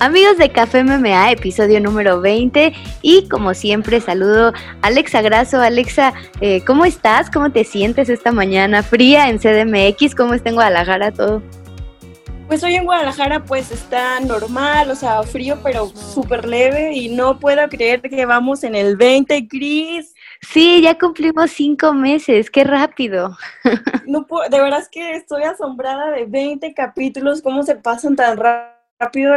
Amigos de Café MMA, episodio número 20 y como siempre saludo a Alexa Grasso. Alexa, eh, ¿cómo estás? ¿Cómo te sientes esta mañana fría en CDMX? ¿Cómo está en Guadalajara todo? Pues hoy en Guadalajara pues está normal, o sea, frío pero súper leve y no puedo creer que vamos en el 20, Cris. Sí, ya cumplimos cinco meses, qué rápido. No de verdad es que estoy asombrada de 20 capítulos, cómo se pasan tan rápido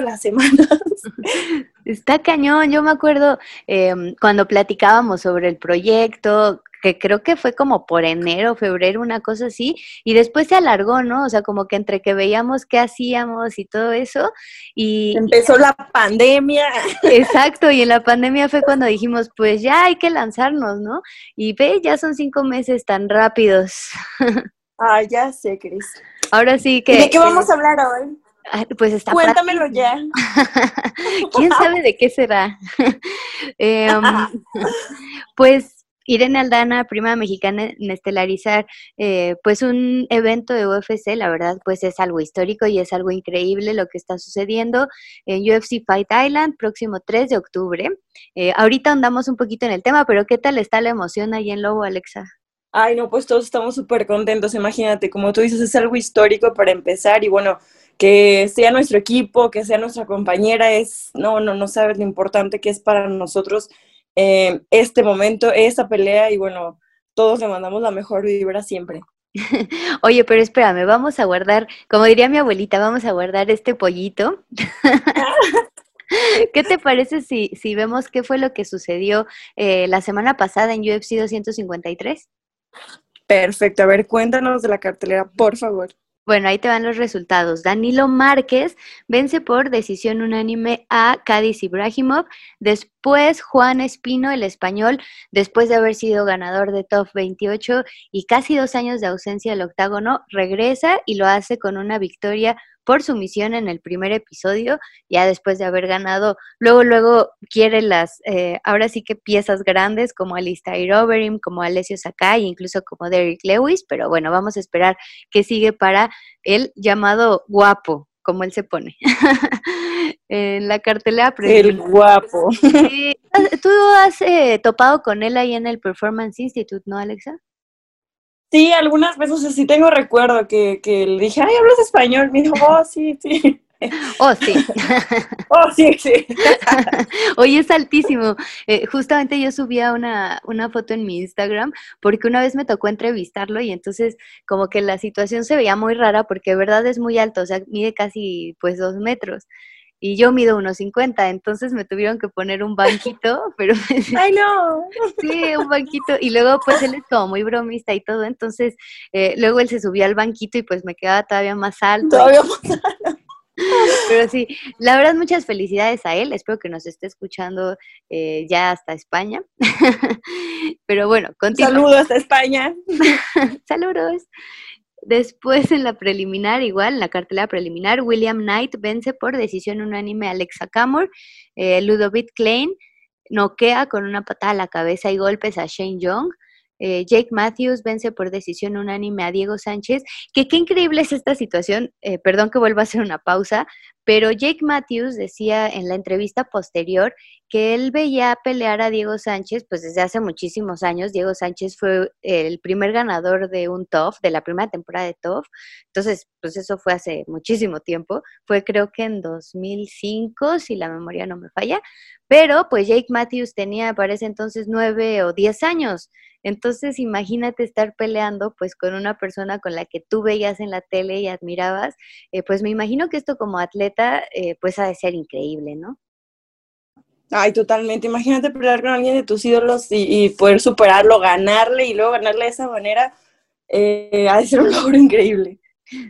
las semanas. Está cañón, yo me acuerdo em, cuando platicábamos sobre el proyecto, que creo que fue como por enero, febrero, una cosa así, y después se alargó, ¿no? O sea, como que entre que veíamos qué hacíamos y todo eso, y... Empezó la pandemia. Exacto, y en la pandemia fue cuando dijimos, pues ya hay que lanzarnos, ¿no? Y ve, ya son cinco meses tan rápidos. Ah, ya sé, Cris. Ahora sí que... ¿Y de qué vamos a hablar hoy? Pues está Cuéntamelo ya. ¿Quién sabe de qué será? Em, pues Irene Aldana, prima mexicana en estelarizar, eh, pues un evento de UFC, la verdad, pues es algo histórico y es algo increíble lo que está sucediendo en UFC Fight Island, próximo 3 de octubre. Eh, ahorita andamos un poquito en el tema, pero ¿qué tal está la emoción ahí en Lobo, Alexa? Ay, no, pues todos estamos súper contentos, imagínate, como tú dices, es algo histórico para empezar y bueno, que sea nuestro equipo, que sea nuestra compañera, es, no, no, no sabes lo importante que es para nosotros eh, este momento, esta pelea y bueno, todos le mandamos la mejor vibra siempre. Oye, pero espérame, vamos a guardar, como diría mi abuelita, vamos a guardar este pollito. ¿Qué te parece si, si vemos qué fue lo que sucedió eh, la semana pasada en UFC 253? Perfecto, a ver, cuéntanos de la cartelera, por favor. Bueno, ahí te van los resultados. Danilo Márquez vence por decisión unánime a Cádiz Ibrahimov. Después, Juan Espino, el español, después de haber sido ganador de Top 28 y casi dos años de ausencia del octágono, regresa y lo hace con una victoria por su misión en el primer episodio, ya después de haber ganado, luego, luego quiere las, eh, ahora sí que piezas grandes como Alistair Overeem, como Alessio Sakai, incluso como Derek Lewis, pero bueno, vamos a esperar qué sigue para el llamado guapo, como él se pone. en la cartelera El guapo. ¿Tú has eh, topado con él ahí en el Performance Institute, no, Alexa? Sí, algunas veces sí tengo recuerdo que, que le dije, ay, ¿hablas español? Me dijo, oh, sí, sí. Oh, sí. oh, sí, sí. Oye, es altísimo. Eh, justamente yo subía una, una foto en mi Instagram porque una vez me tocó entrevistarlo y entonces como que la situación se veía muy rara porque de verdad es muy alto, o sea, mide casi pues dos metros y yo mido unos 50, entonces me tuvieron que poner un banquito, pero ¡Ay, no! Sí, un banquito, y luego pues él es como muy bromista y todo, entonces eh, luego él se subía al banquito y pues me quedaba todavía más alto. Todavía más alto. Pero sí, la verdad muchas felicidades a él, espero que nos esté escuchando eh, ya hasta España. Pero bueno, continúa. Saludos a España. Saludos. Después en la preliminar, igual, en la cartelera preliminar, William Knight vence por decisión unánime a Alexa Kamur. Eh, Ludovic Klein noquea con una patada a la cabeza y golpes a Shane Young. Eh, Jake Matthews vence por decisión unánime a Diego Sánchez. Que qué increíble es esta situación. Eh, perdón que vuelva a hacer una pausa, pero Jake Matthews decía en la entrevista posterior que él veía pelear a Diego Sánchez, pues desde hace muchísimos años. Diego Sánchez fue el primer ganador de un TOF, de la primera temporada de TOF. Entonces, pues eso fue hace muchísimo tiempo. Fue creo que en 2005, si la memoria no me falla. Pero pues Jake Matthews tenía, parece entonces, nueve o diez años. Entonces, imagínate estar peleando pues con una persona con la que tú veías en la tele y admirabas. Eh, pues me imagino que esto como atleta, eh, pues ha de ser increíble, ¿no? Ay, totalmente. Imagínate pelear con alguien de tus ídolos y, poder superarlo, ganarle y luego ganarle de esa manera. Eh, ha de ser un logro increíble.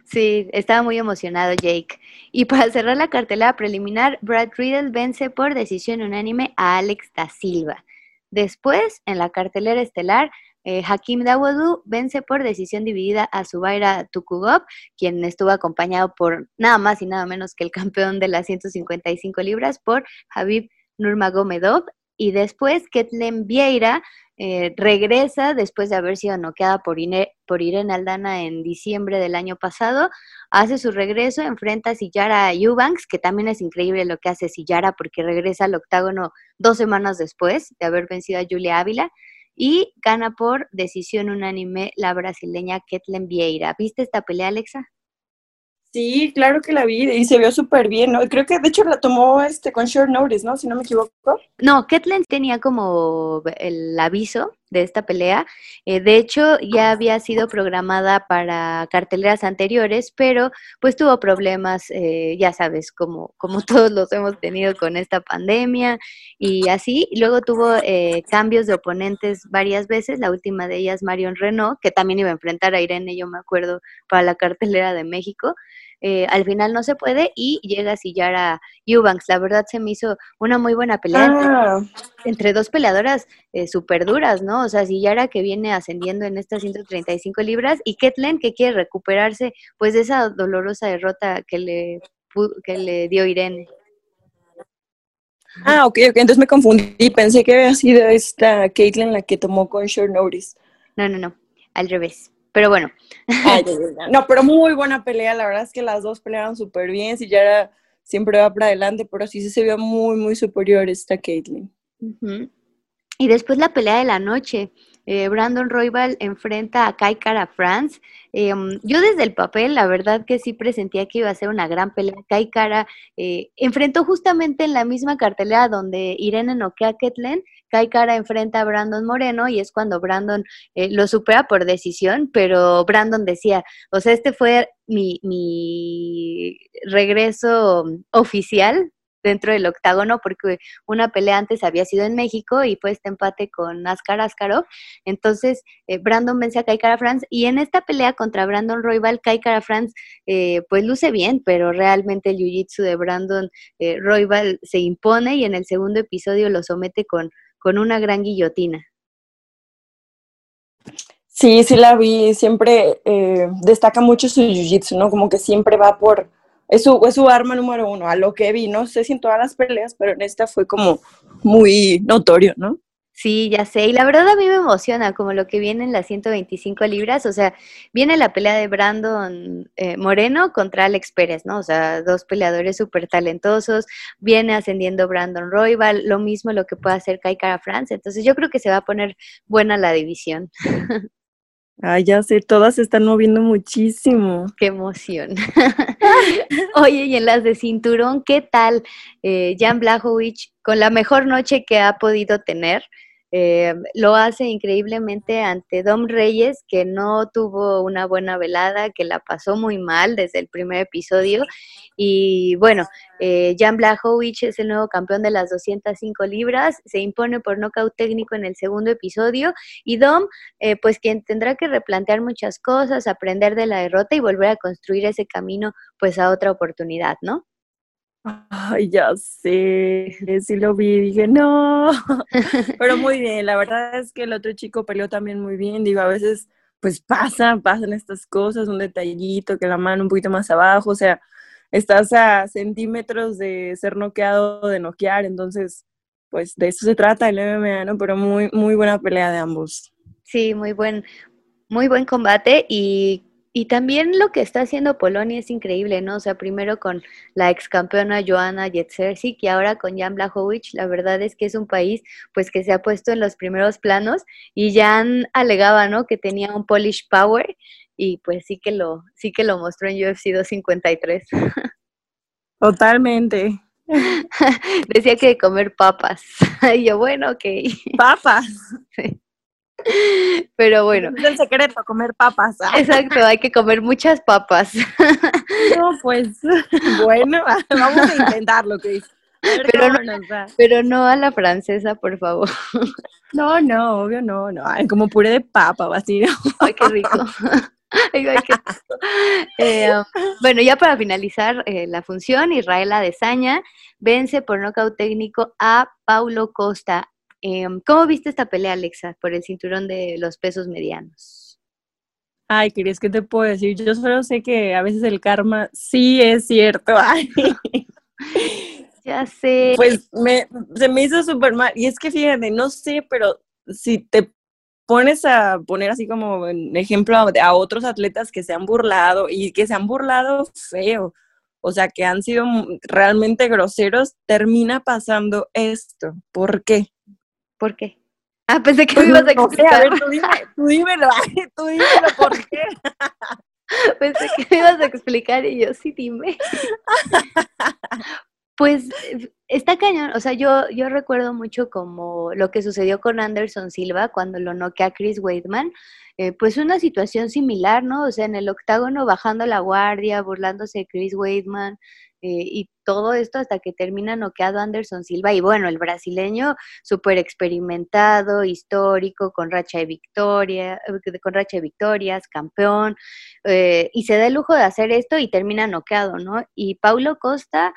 Sí, estaba muy emocionado Jake. Y para cerrar la cartelera preliminar, Brad Riddle vence por decisión unánime a Alex da Silva. Después, en la cartelera estelar, eh, Hakim Dawodu vence por decisión dividida a Zubaira Tukugov, quien estuvo acompañado por nada más y nada menos que el campeón de las 155 libras, por Habib Nurmagomedov. Y después Ketlen Vieira eh, regresa después de haber sido noqueada por, Irene Aldana en diciembre del año pasado, hace su regreso, enfrenta a Sillara Eubanks, que también es increíble lo que hace Sillara porque regresa al octágono dos semanas después de haber vencido a Julia Ávila y gana por decisión unánime la brasileña Ketlen Vieira. ¿Viste esta pelea, Alexa? Sí, claro que la vi y se vio súper bien, ¿no? Creo que de hecho la tomó este con short notice, ¿no? Si no me equivoco. No, Ketlen tenía como el aviso de esta pelea. Eh, de hecho, ya había sido programada para carteleras anteriores, pero pues tuvo problemas, eh, ya sabes, como, como todos los hemos tenido con esta pandemia y así. Luego tuvo eh, cambios de oponentes varias veces, la última de ellas Marion Renault, que también iba a enfrentar a Irene, yo me acuerdo, para la cartelera de México. Eh, al final no se puede y llega a sillar a Eubanks. La verdad se me hizo una muy buena pelea ah. entre dos peleadoras eh, súper duras, ¿no? O sea, Sillara que viene ascendiendo en estas 135 libras y Ketlen que quiere recuperarse pues de esa dolorosa derrota que le, que le dio Irene. Ah, ok, ok, entonces me confundí, pensé que había sido esta Caitlyn la que tomó con short notice. No, no, no, al revés. Pero bueno. no, pero muy buena pelea. La verdad es que las dos pelearon súper bien. Si ya era, siempre va para adelante, pero sí se vio muy, muy superior esta Caitlyn. Y después la pelea de la noche. Eh, Brandon Roybal enfrenta a Kai Cara France. Em, yo desde el papel, la verdad que sí presentía que iba a ser una gran pelea. Kai Cara eh, enfrentó justamente en la misma cartelera donde Irene noquea a Ketlen Kai Cara enfrenta a Brandon Moreno y es cuando Brandon eh, lo supera por decisión, pero Brandon decía, o sea, este fue mi regreso oficial dentro del octágono porque una pelea antes había sido en México y fue este empate con Askar Askarov. Entonces, eh, Brandon vence a Kai Cara France y en esta pelea contra Brandon Roybal, Kai France eh, pues luce bien, pero realmente el jiu-jitsu de Brandon Roybal se impone y en el segundo episodio lo somete con con una gran guillotina. Sí, sí la vi, siempre eh, destaca mucho su jiu-jitsu, ¿no? Como que siempre va por, es su, es su arma número uno, a lo que vi, no sé si en todas las peleas, pero en esta fue como muy notorio, ¿no? Sí, ya sé. Y la verdad a mí me emociona como lo que viene en las 125 libras. O sea, viene la pelea de Brandon eh, Moreno contra Alex Pérez, ¿no? O sea, dos peleadores súper talentosos. Viene ascendiendo Brandon Roybal. Lo mismo lo que puede hacer Kai Cara France. Entonces yo creo que se va a poner buena la división. Ay, ya sé, todas se están moviendo muchísimo. Qué emoción. Oye, y en las de cinturón, ¿qué tal eh, Jan Blachowicz con la mejor noche que ha podido tener? Eh, lo hace increíblemente ante Dom Reyes, que no tuvo una buena velada, que la pasó muy mal desde el primer episodio. Y bueno, eh, Jan Blachowicz es el nuevo campeón de las 205 libras, se impone por nocaut técnico en el segundo episodio. Y Dom, eh, pues quien tendrá que replantear muchas cosas, aprender de la derrota y volver a construir ese camino, pues a otra oportunidad, ¿no? Ay, ya sé, sí lo vi, dije, no, pero muy bien, la verdad es que el otro chico peleó también muy bien, digo, a veces pues pasa, pasan estas cosas, un detallito, que la mano un poquito más abajo, o sea, estás a centímetros de ser noqueado, de noquear, entonces, pues de eso se trata el MMA, ¿no? Pero muy, muy buena pelea de ambos. Sí, muy buen, muy buen combate y y también lo que está haciendo Polonia es increíble, ¿no? O sea, primero con la ex campeona Joanna Jędrzejczyk y ahora con Jan Blachowicz, la verdad es que es un país pues que se ha puesto en los primeros planos y Jan alegaba, ¿no? Que tenía un Polish power y pues sí que lo sí que lo mostró en UFC 253. Totalmente. Decía que comer papas. y yo, bueno, ok. Papas. Sí. Pero bueno. Es el secreto, comer papas. ¿ah? Exacto, hay que comer muchas papas. No, pues, bueno, vamos a intentarlo, Cris. Pero no, pero no a la francesa, por favor. No, no, obvio no, no. como puré de papa, así. Ay, qué rico. Eh, um, bueno, ya para finalizar eh, la función, Israel Adesanya vence por nocaut técnico a Paulo Costa Em, ¿Cómo viste esta pelea, Alexa, por el cinturón de los pesos medianos? Ay, ¿querías que te puedo decir? Yo solo sé que a veces el karma sí es cierto. Ya sé. Pues me, se me hizo súper mal. Y es que fíjate, no sé, pero si te pones a poner así como en ejemplo a, otros atletas que se han burlado y que se han burlado feo, o sea, que han sido realmente groseros, termina pasando esto. ¿Por qué? ¿Por qué? Ah, pensé que me ibas a explicar. a ver, tú, dime, tú dímelo, tú dímelo, ¿por qué? Pensé que me ibas a explicar y yo, sí, dime. Pues está cañón, o sea, yo, yo recuerdo mucho como lo que sucedió con Anderson Silva cuando lo noquea Chris Weidman, eh, pues una situación similar, ¿no? O sea, en el octágono bajando la guardia, burlándose de Chris Weidman, y todo esto hasta que termina noqueado Anderson Silva. Y bueno, el brasileño súper experimentado, histórico, con racha de victoria, eh, con racha de victorias, campeón, eh, y se da el lujo de hacer esto y termina noqueado, ¿no? Y Paulo Costa,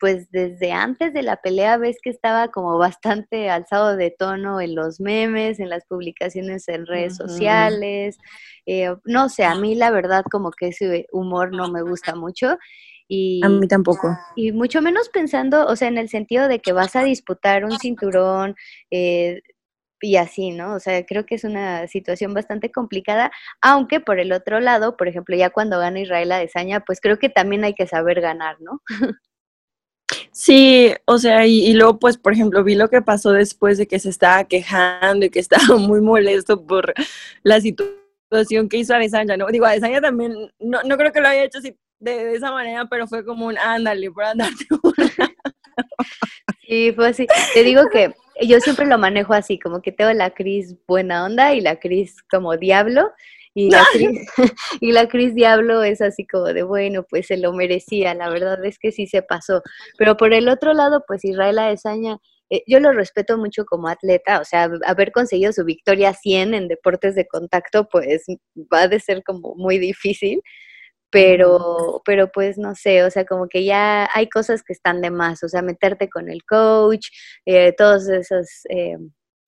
pues desde antes de la pelea ves que estaba como bastante alzado de tono en los memes, en las publicaciones en redes sociales. no sé, a mí la verdad como que ese humor no me gusta mucho. Y, a mí tampoco. Y mucho menos pensando, o sea, en el sentido de que vas a disputar un cinturón eh, y así, ¿no? O sea, creo que es una situación bastante complicada, aunque por el otro lado, por ejemplo, ya cuando gana Israel Adesanya, pues creo que también hay que saber ganar, ¿no? Sí, o sea, y, y, luego, pues, por ejemplo, vi lo que pasó después de que se estaba quejando y que estaba muy molesto por la situación que hizo Adesanya, ¿no? Digo, Adesanya también, no, no creo que lo haya hecho así de, esa manera, pero fue como un ándale por andarte Sí, fue así. Te digo que yo siempre lo manejo así, como que tengo la Cris buena onda y la Cris como diablo. Y la, Cris, y la Cris Diablo es así como de, bueno, pues se lo merecía, la verdad es que sí se pasó. Pero por el otro lado, pues Israel Adesanya, eh, yo lo respeto mucho como atleta, o sea, haber conseguido su victoria 100 en deportes de contacto, pues va a ser como muy difícil pero, pero pues no sé, o sea, como que ya hay cosas que están de más, o sea, meterte con el coach, eh, todas esas eh,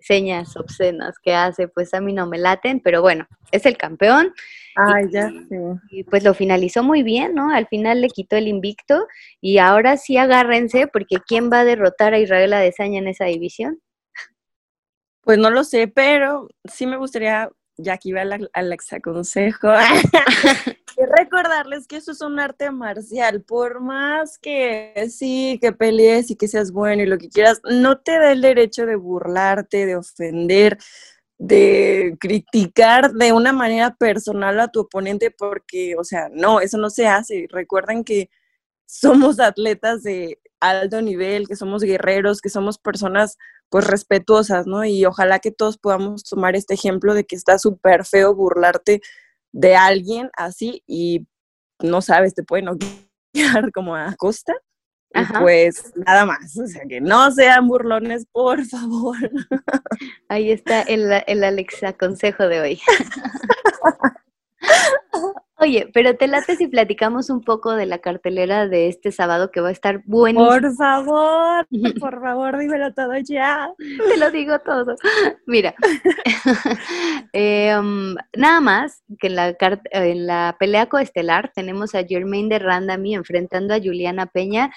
señas obscenas que hace, pues a mí no me laten, pero bueno, es el campeón. Ay, ya sé. Y pues lo finalizó muy bien, ¿no? Al final le quitó el invicto y ahora sí agárrense porque ¿quién va a derrotar a Israel Adesanya en esa división? Pues no lo sé, pero sí me gustaría ya aquí va al aconsejo, recordarles que eso es un arte marcial, por más que sí, que pelees y que seas bueno y lo que quieras, no te da el derecho de burlarte, de ofender, de criticar de una manera personal a tu oponente porque, o sea, no, eso no se hace. Recuerden que somos atletas de alto nivel, que somos guerreros, que somos personas pues respetuosas, ¿no? Y ojalá que todos podamos tomar este ejemplo de que está súper feo burlarte de alguien así y no sabes, te pueden quedar como a costa. Y pues nada más, o sea que no sean burlones, por favor. Ahí está el, el Alexa consejo de hoy. Oye, pero te late si platicamos un poco de la cartelera de este sábado que va a estar buenísimo. Por favor, por favor, dímelo todo ya. Te lo digo todo. Mira, em, nada más que en la, en la pelea coestelar tenemos a Germaine de Randami enfrentando a Juliana Peña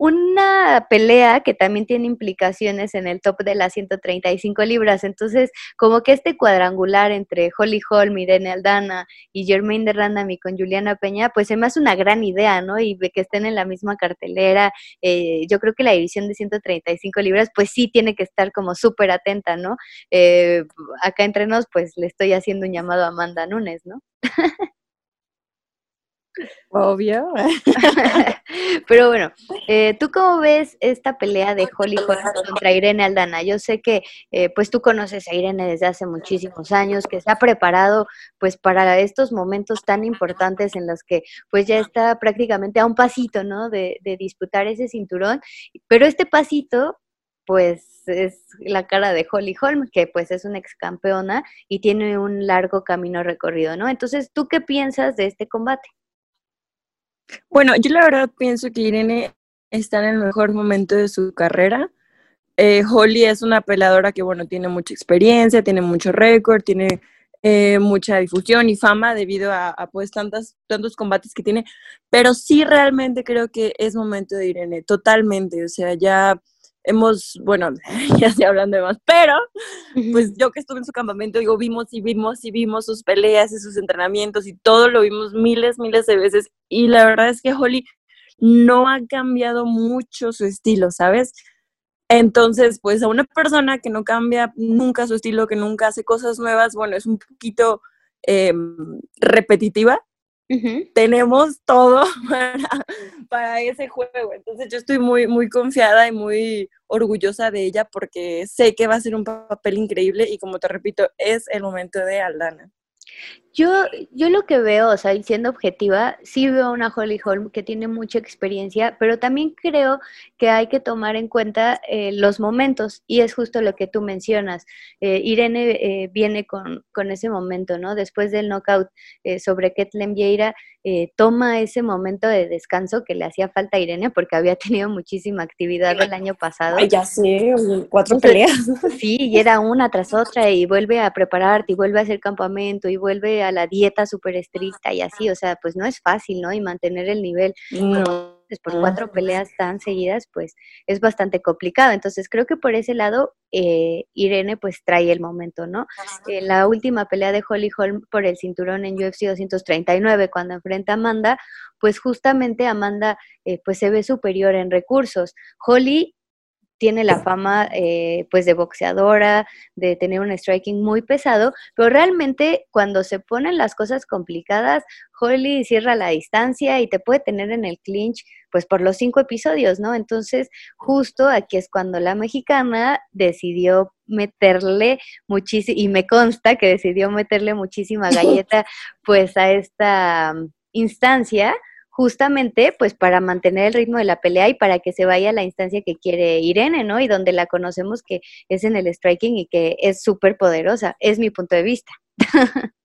una pelea que también tiene implicaciones en el top de las 135 libras. Entonces, como que este cuadrangular entre Holly Holm, Irene Aldana y Germaine de Randami con Juliana Peña, pues se me hace una gran idea, ¿no? Y que estén en la misma cartelera. Eh, yo creo que la división de 135 libras, pues sí tiene que estar como súper atenta, ¿no? Eh, acá entre nos, pues le estoy haciendo un llamado a Amanda Nunes, ¿no? Obvio. Pero bueno, eh, ¿tú cómo ves esta pelea de Holly contra Irene Aldana? Yo sé que eh, pues tú conoces a Irene desde hace muchísimos años, que se ha preparado pues para estos momentos tan importantes en los que pues ya está prácticamente a un pasito, ¿no? De, de disputar ese cinturón, pero este pasito pues es la cara de Holly Holm, que pues es una ex campeona y tiene un largo camino recorrido, ¿no? Entonces, ¿tú qué piensas de este combate? Bueno, yo la verdad pienso que Irene está en el mejor momento de su carrera. Eh, Holly es una peladora que, bueno, tiene mucha experiencia, tiene mucho récord, tiene eh, mucha difusión y fama debido a, pues tantas, tantos combates que tiene, pero sí realmente creo que es momento de Irene, totalmente, o sea, ya hemos, bueno, ya estoy hablando de más, pero pues yo que estuve en su campamento, digo, vimos y vimos y vimos sus peleas y sus entrenamientos y todo lo vimos miles, miles de veces y la verdad es que Holly no ha cambiado mucho su estilo, ¿sabes? Entonces, pues a una persona que no cambia nunca su estilo, que nunca hace cosas nuevas, bueno, es un poquito em, repetitiva, tenemos todo para, ese juego. Entonces yo estoy muy, muy confiada y muy orgullosa de ella porque sé que va a ser un papel increíble y como te repito, es el momento de Aldana. Yo, yo lo que veo, o sea, siendo objetiva, sí veo una Holly Holm que tiene mucha experiencia, pero también creo que hay que tomar en cuenta eh, los momentos, y es justo lo que tú mencionas. Eh, Irene eh, viene con, con, ese momento, ¿no? Después del knockout sobre Ketlen Vieira, toma ese momento de descanso que le hacía falta a Irene porque había tenido muchísima actividad el año pasado. Ay, ya sé, cuatro peleas. Sí, y era una tras otra, y vuelve a prepararte, y vuelve a hacer campamento, y vuelve a la dieta súper estricta y así, o sea, pues no es fácil, ¿no? Y mantener el nivel por cuatro peleas tan seguidas, pues es bastante complicado. Entonces creo que por ese lado eh, Irene pues trae el momento, ¿no? La última pelea de Holly Holm por el cinturón en UFC 239, cuando enfrenta a Amanda, pues justamente Amanda eh, pues se ve superior en recursos. Holly tiene la fama eh, pues de boxeadora, de tener un striking muy pesado, pero realmente cuando se ponen las cosas complicadas, Holly cierra la distancia y te puede tener en el clinch pues por los cinco episodios, ¿no? Entonces, justo aquí es cuando la mexicana decidió meterle muchísimo, y me consta que decidió meterle muchísima galleta pues a esta mm, instancia justamente pues para mantener el ritmo de la pelea y para que se vaya a la instancia que quiere Irene, ¿no? Y donde la conocemos que es en el striking y que es súper poderosa, es mi punto de vista.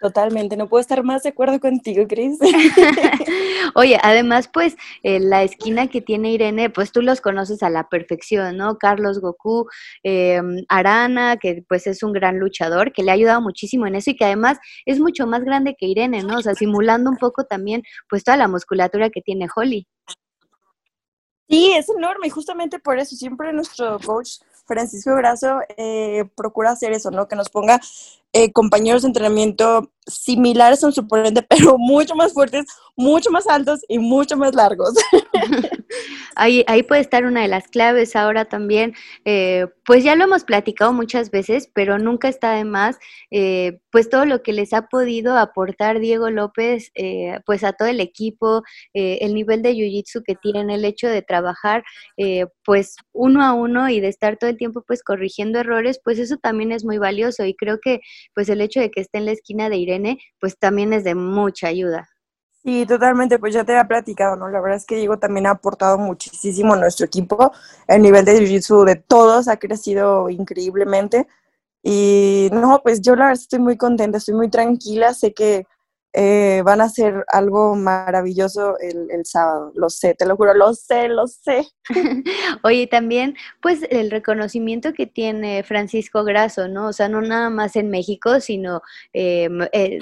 Totalmente, no puedo estar más de acuerdo contigo, Cris. Oye, además, pues, eh, la esquina que tiene Irene, pues tú los conoces a la perfección, ¿no? Carlos Goku, eh, Arana, que pues es un gran luchador, que le ha ayudado muchísimo en eso y que además es mucho más grande que Irene, ¿no? O sea, simulando un poco también, pues, toda la musculatura que tiene Holly. Sí, es enorme y justamente por eso siempre nuestro coach Francisco Grasso eh, procura hacer eso, ¿no? Que nos ponga eh, compañeros de entrenamiento similares a un suponente, pero mucho más fuertes, mucho más altos y mucho más largos. ahí, ahí puede estar una de las claves ahora también. Eh, pues ya lo hemos platicado muchas veces, pero nunca está de más, eh, pues todo lo que les ha podido aportar Diego López, pues a todo el equipo, el nivel de Jiu-Jitsu que tienen, el hecho de trabajar pues uno a uno y de estar todo el tiempo pues corrigiendo errores, pues eso también es muy valioso y creo que pues el hecho de que esté en la esquina de Irene, pues también es de mucha ayuda. Sí, totalmente, pues ya te había platicado, ¿no? La verdad es que Diego también ha aportado muchísimo a nuestro equipo. El nivel de Jiu-Jitsu de todos ha crecido increíblemente. Y no, pues yo la verdad estoy muy contenta, estoy muy tranquila, sé que eh, van a hacer algo maravilloso el, el, sábado, lo sé, te lo juro, lo sé, lo sé. Oye, también, pues el reconocimiento que tiene Francisco Grasso, ¿no? O sea, no nada más en México, sino eh, eh,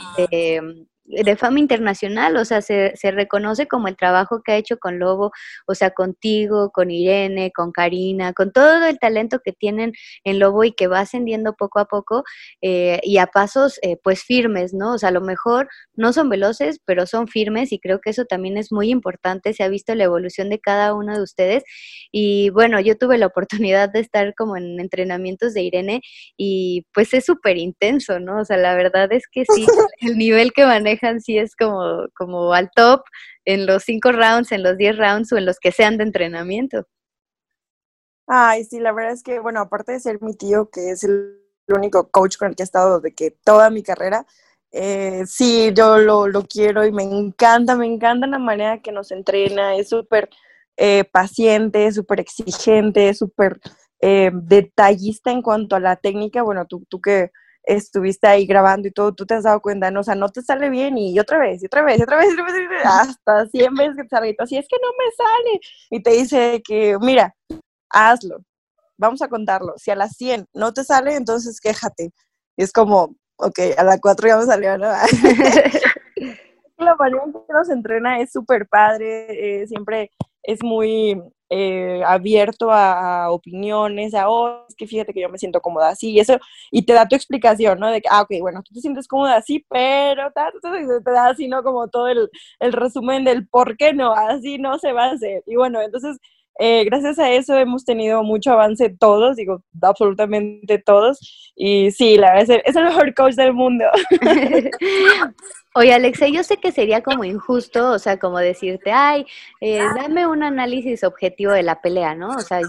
de fama internacional, o sea, se, se, reconoce como el trabajo que ha hecho con Lobo, o sea, contigo, con Irene, con Karina, con todo el talento que tienen en Lobo y que va ascendiendo poco a poco eh, y a pasos eh, pues firmes, ¿no? O sea, a lo mejor no son veloces, pero son firmes y creo que eso también es muy importante, se ha visto la evolución de cada uno de ustedes y bueno, yo tuve la oportunidad de estar como en entrenamientos de Irene y pues es súper intenso, ¿no? O sea, la verdad es que sí, el nivel que maneja sí es como, como al top en los cinco rounds, en los diez rounds o en los que sean de entrenamiento. Ay, sí, la verdad es que, bueno, aparte de ser mi tío, que es el único coach con el que he estado de que toda mi carrera, eh, sí, yo lo, lo, quiero y me encanta, me encanta la manera que nos entrena, es súper eh, paciente, súper exigente, súper eh, detallista en cuanto a la técnica. Bueno, tú, tú que estuviste ahí grabando y todo, tú te has dado cuenta, ¿no? O sea, no te sale bien y otra vez, y otra vez, y otra vez, y otra vez, hasta 100 veces que te sale, y así es que no me sale. Y te dice que, mira, hazlo, vamos a contarlo. Si a las 100 no te sale, entonces quéjate. Y es como, ok, a las 4 ya me salió, ¿no? la manera en que nos entrena es súper padre, eh, siempre es muy eh, abierto a, opiniones, a, oh, es que fíjate que yo me siento cómoda así, y eso, y te da tu explicación, ¿no? De que, ah, ok, bueno, tú te sientes cómoda así, pero te da así, ¿no? Como todo el, el resumen del por qué no, así no se va a hacer. Y bueno, entonces eh, gracias a eso hemos tenido mucho avance todos, digo, absolutamente todos. Y sí, la verdad es el, mejor coach del mundo. Oye, Alexa, yo sé que sería como injusto, o sea, como decirte, ay, eh, dame un análisis objetivo de la pelea, ¿no? O sea, yo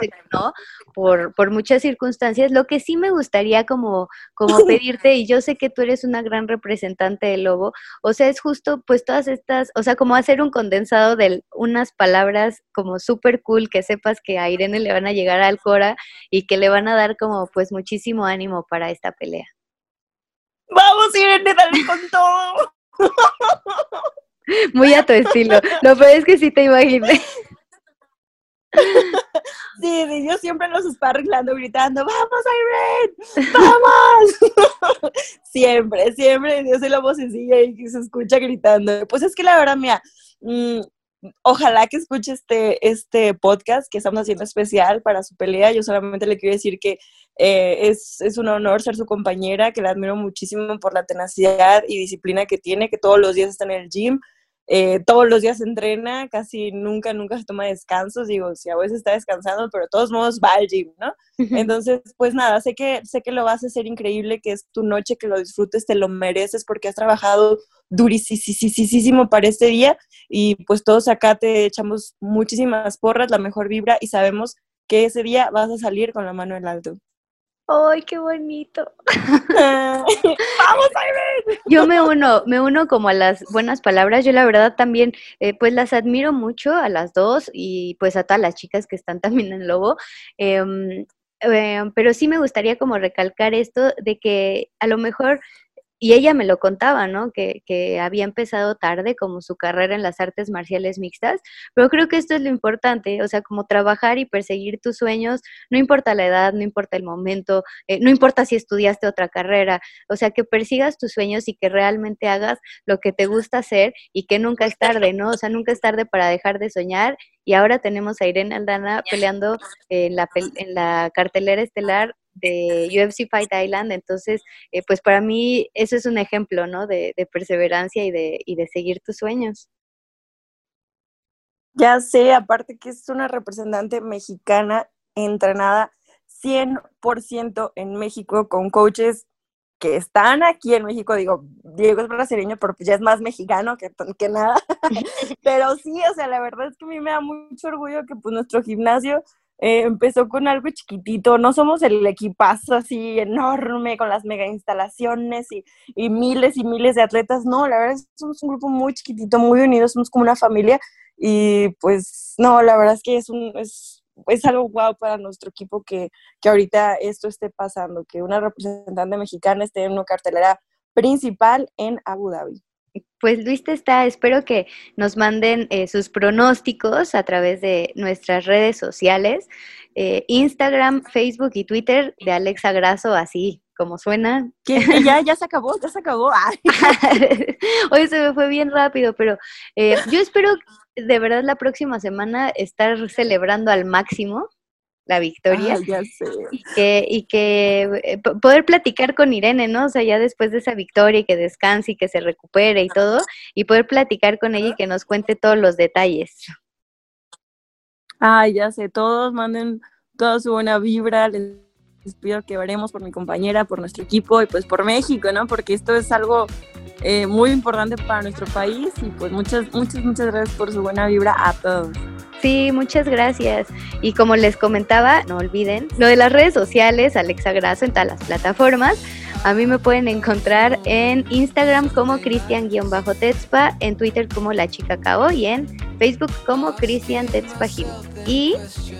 sé que no, por, por muchas circunstancias. Lo que sí me gustaría como, como pedirte, y yo sé que tú eres una gran representante del lobo, o sea, es justo pues todas estas, o sea, como hacer un condensado de unas palabras como súper cool que sepas que a Irene le van a llegar al Cora y que le van a dar como pues muchísimo ánimo para esta pelea. Vamos, Irene, dale con todo. Muy a tu estilo. Lo peor es que sí te imaginé. Sí, sí, yo siempre los arreglando, gritando, ¡vamos, Irene! ¡Vamos! siempre, siempre, yo soy la vocecilla y se escucha gritando. Pues es que la verdad, mía, ojalá que escuche este, este podcast que estamos haciendo especial para su pelea. Yo solamente le quiero decir que eh, es, es, un honor ser su compañera, que la admiro muchísimo por la tenacidad y disciplina que tiene, que todos los días está en el gym, eh, todos los días entrena, casi nunca, nunca se toma descansos, digo, si a veces está descansando, pero de todos modos va al gym, ¿no? Entonces, pues nada, sé que, sé que lo vas a hacer increíble, que es tu noche, que lo disfrutes, te lo mereces porque has trabajado durísimo para este día y pues todos acá te echamos muchísimas porras, la mejor vibra y sabemos que ese día vas a salir con la mano en alto. ¡Ay, qué bonito! ¡Vamos, ver! Yo me uno, me uno como a las buenas palabras. Yo la verdad también, eh, pues las admiro mucho a las dos y pues a todas las chicas que están también en Lobo. Em, em, pero sí me gustaría como recalcar esto de que a lo mejor y ella me lo contaba, ¿no? Que, que, había empezado tarde como su carrera en las artes marciales mixtas, pero creo que esto es lo importante, o sea, como trabajar y perseguir tus sueños, no importa la edad, no importa el momento, eh, no importa si estudiaste otra carrera, o sea, que persigas tus sueños y que realmente hagas lo que te gusta hacer y que nunca es tarde, ¿no? O sea, nunca es tarde para dejar de soñar y ahora tenemos a Irene Aldana peleando en la, en la cartelera estelar de UFC Fight Island. Entonces, eh, pues para mí eso es un ejemplo, ¿no? De, perseverancia y de, y de seguir tus sueños. Ya sé, aparte que es una representante mexicana entrenada 100% en México con coaches que están aquí en México, digo, Diego es brasileño, pero pues ya es más mexicano que, que nada, pero sí, o sea, la verdad es que a mí me da mucho orgullo que pues nuestro gimnasio eh, empezó con algo chiquitito, no somos el equipazo así enorme con las mega instalaciones y, y, miles y miles de atletas, no, la verdad es que somos un grupo muy chiquitito, muy unido, somos como una familia y pues no, la verdad es que es, un, es, es algo guau para nuestro equipo que, que ahorita esto esté pasando, que una representante mexicana esté en una cartelera principal en Abu Dhabi pues Luis te está, espero que nos manden eh, sus pronósticos a través de nuestras redes sociales, eh, Instagram, Facebook y Twitter de Alexa Grasso, así como suena. Que ya, ya se acabó, ya se acabó. Hoy se me fue bien rápido, pero eh, yo espero de verdad la próxima semana estar celebrando al máximo la victoria. Y que, y que eh, poder platicar con Irene, ¿no? O sea, ya después de esa victoria y que descanse y que se recupere y todo, y poder platicar con ella y que nos cuente todos los detalles. Ay, ya sé, todos manden toda su buena vibra, les pido que veremos por mi compañera, por nuestro equipo y pues por México, ¿no? Porque esto es algo eh, muy importante para nuestro país y pues muchas, muchas, muchas gracias por su buena vibra a todos. Sí, muchas gracias. Y como les comentaba, no olviden lo de las redes sociales, Alexa Grasso en todas las plataformas. A mí me pueden encontrar en Instagram como Cristian-Tetspa, en Twitter como La Chica Cabo y en Facebook como Cristian Tetzpagil. Y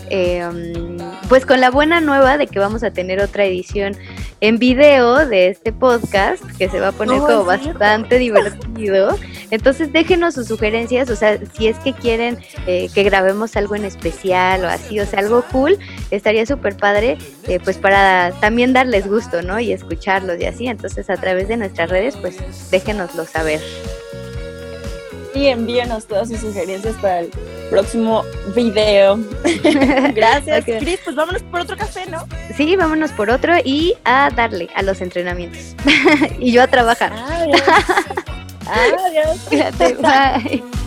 em, pues con la buena nueva de que vamos a tener otra edición en video de este podcast que se va a poner como bastante divertido. Entonces déjenos sus sugerencias, o sea, si es que quieren eh, que grabemos algo en especial o así, o sea, algo cool, estaría súper padre, eh, pues para también darles gusto, ¿no? Y escucharlos y así. Entonces a través de nuestras redes, pues déjenoslo saber. Y envíenos todas sus sugerencias para el próximo video. Gracias, Cris. Pues vámonos por otro café, ¿no? Sí, vámonos por otro y a darle a los entrenamientos. y yo a trabajar. Adiós. Adiós. Bye.